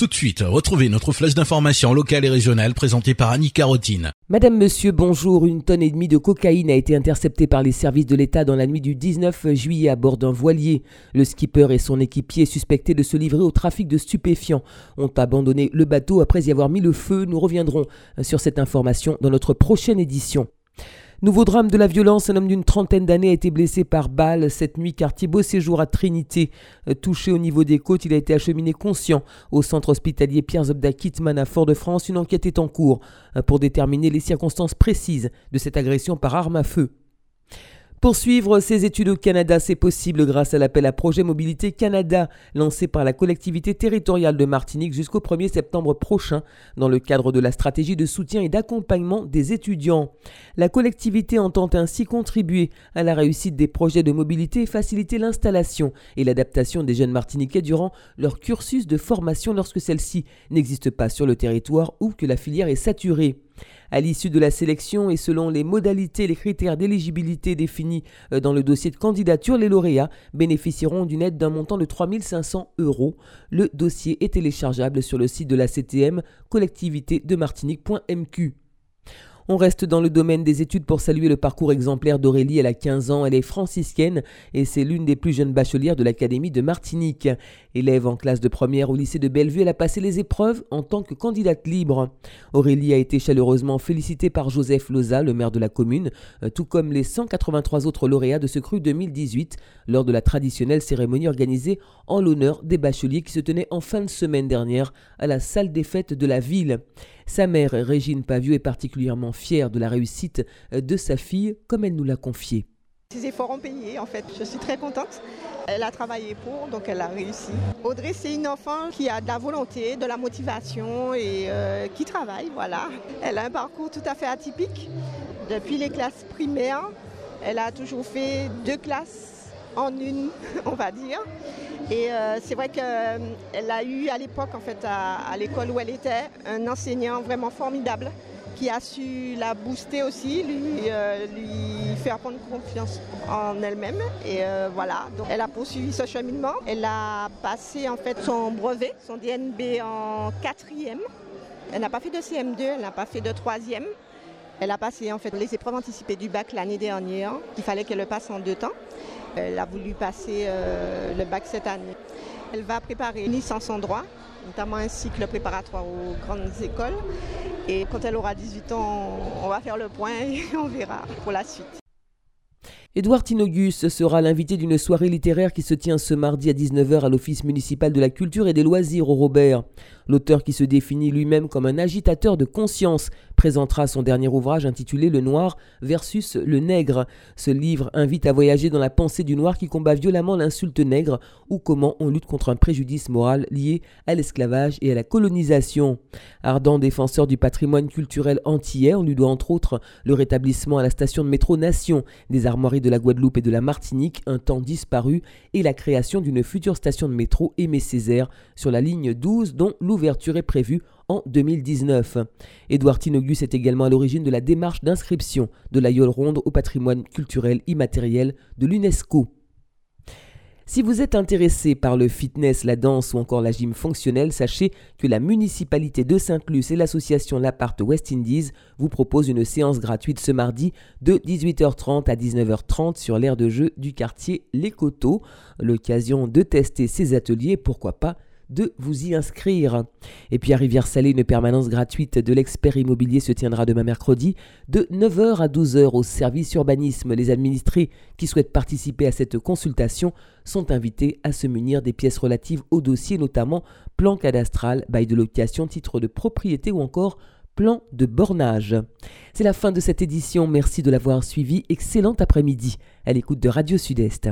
Tout de suite, retrouvez notre flèche d'information locale et régionale présentée par Annie Carotine. Madame, monsieur, bonjour. Une tonne et demie de cocaïne a été interceptée par les services de l'État dans la nuit du 19 juillet à bord d'un voilier. Le skipper et son équipier suspectés de se livrer au trafic de stupéfiants ont abandonné le bateau après y avoir mis le feu. Nous reviendrons sur cette information dans notre prochaine édition. Nouveau drame de la violence, un homme d'une trentaine d'années a été blessé par balle cette nuit quartier Beau Séjour à Trinité. Euh, touché au niveau des côtes, il a été acheminé conscient au centre hospitalier Pierre Zobda Kittman à Fort-de-France. Une enquête est en cours euh, pour déterminer les circonstances précises de cette agression par arme à feu. Poursuivre ses études au Canada, c'est possible grâce à l'appel à projet Mobilité Canada lancé par la collectivité territoriale de Martinique jusqu'au 1er septembre prochain dans le cadre de la stratégie de soutien et d'accompagnement des étudiants. La collectivité entend ainsi contribuer à la réussite des projets de mobilité et faciliter l'installation et l'adaptation des jeunes martiniquais durant leur cursus de formation lorsque celle-ci n'existe pas sur le territoire ou que la filière est saturée. À l'issue de la sélection et selon les modalités et les critères d'éligibilité définis euh, dans le dossier de candidature, les lauréats bénéficieront d'une aide d'un montant de 3500 euros. Le dossier est téléchargeable sur le site de la CTM collectivité de Martinique.mq. On reste dans le domaine des études pour saluer le parcours exemplaire d'Aurélie. Elle a 15 ans, elle est franciscaine et c'est l'une des plus jeunes bachelières de l'Académie de Martinique. Élève en classe de première au lycée de Bellevue, elle a passé les épreuves en tant que candidate libre. Aurélie a été chaleureusement félicitée par Joseph Loza, le maire de la commune, euh, tout comme les 183 autres lauréats de ce cru 2018 lors de la traditionnelle cérémonie organisée en l'honneur des bacheliers qui se tenait en fin de semaine dernière à la salle des fêtes de la ville. Sa mère, Régine Pavieux, est particulièrement fière de la réussite de sa fille, comme elle nous l'a confié. Ses efforts ont payé en fait, je suis très contente. Elle a travaillé pour, donc elle a réussi. Audrey, c'est une enfant qui a de la volonté, de la motivation et euh, qui travaille, voilà. Elle a un parcours tout à fait atypique. Depuis les classes primaires, elle a toujours fait deux classes en une, on va dire. Et euh, c'est vrai qu'elle a eu à l'époque, en fait, à, l'école où elle était, un enseignant vraiment formidable qui a su la booster aussi, lui, euh, faire prendre confiance en elle-même. Et euh, voilà, donc elle a poursuivi ce cheminement. Elle a passé en fait son brevet, son DNB en quatrième. Elle n'a pas fait de CM2, elle n'a pas fait de troisième. Elle a passé en fait les épreuves anticipées du bac l'année dernière. Il fallait qu'elle le passe en deux temps. Elle a voulu passer euh, le bac cette année. Elle va préparer une licence en droit, notamment un cycle préparatoire aux grandes écoles. Et quand elle aura 18 ans, on va faire le point et on verra pour la suite. Édouard Tinogus sera l'invité d'une soirée littéraire qui se tient ce mardi à 19h à l'Office municipal de la culture et des loisirs au Robert. L'auteur qui se définit lui-même comme un agitateur de conscience présentera son dernier ouvrage intitulé Le Noir versus le Nègre. Ce livre invite à voyager dans la pensée du Noir qui combat violemment l'insulte nègre ou comment on lutte contre un préjudice moral lié à l'esclavage et à la colonisation. Ardent défenseur du patrimoine culturel antillais, on lui doit entre autres le rétablissement à la station de métro Nation des armoiries de la Guadeloupe et de la Martinique, un temps disparu, et la création d'une future station de métro Aimé Césaire sur la ligne 12 dont l'ouverture est prévue en 2019. Édouard Tinogus est également à l'origine de la démarche d'inscription de la Ronde au patrimoine culturel immatériel de l'UNESCO. Si vous êtes intéressé par le fitness, la danse ou encore la gym fonctionnelle, sachez que la municipalité de Sainte-Luce et l'association L'Appart West Indies vous proposent une séance gratuite ce mardi de 18h30 à 19h30 sur l'aire de jeu du quartier Les Coteaux. L'occasion de tester ces ateliers, pourquoi pas de vous y inscrire. Et puis à Rivière-Salée, une permanence gratuite de l'expert immobilier se tiendra demain mercredi de 9h à 12h au service urbanisme. Les administrés qui souhaitent participer à cette consultation sont invités à se munir des pièces relatives au dossier, notamment plan cadastral, bail de location, titre de propriété ou encore plan de bornage. C'est la fin de cette édition, merci de l'avoir suivi, excellent après-midi à l'écoute de Radio Sud-Est.